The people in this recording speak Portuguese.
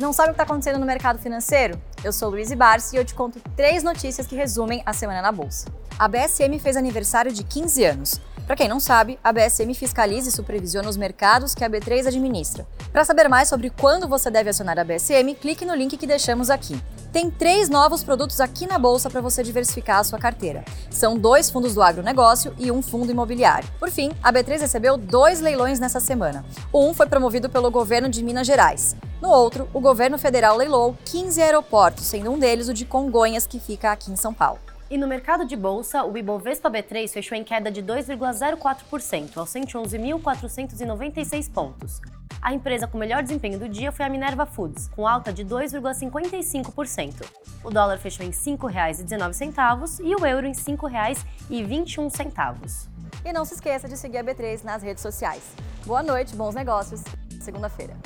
Não sabe o que está acontecendo no mercado financeiro? Eu sou Luiz Barsi e eu te conto três notícias que resumem a semana na Bolsa. A BSM fez aniversário de 15 anos. Para quem não sabe, a BSM fiscaliza e supervisiona os mercados que a B3 administra. Para saber mais sobre quando você deve acionar a BSM, clique no link que deixamos aqui. Tem três novos produtos aqui na bolsa para você diversificar a sua carteira. São dois fundos do agronegócio e um fundo imobiliário. Por fim, a B3 recebeu dois leilões nessa semana. Um foi promovido pelo governo de Minas Gerais. No outro, o governo federal leilou 15 aeroportos, sendo um deles o de Congonhas, que fica aqui em São Paulo. E no mercado de bolsa, o Ibovespa B3 fechou em queda de 2,04%, aos 111.496 pontos. A empresa com melhor desempenho do dia foi a Minerva Foods, com alta de 2,55%. O dólar fechou em R$ 5,19 e o euro em R$ 5,21. E não se esqueça de seguir a B3 nas redes sociais. Boa noite, bons negócios. Segunda-feira.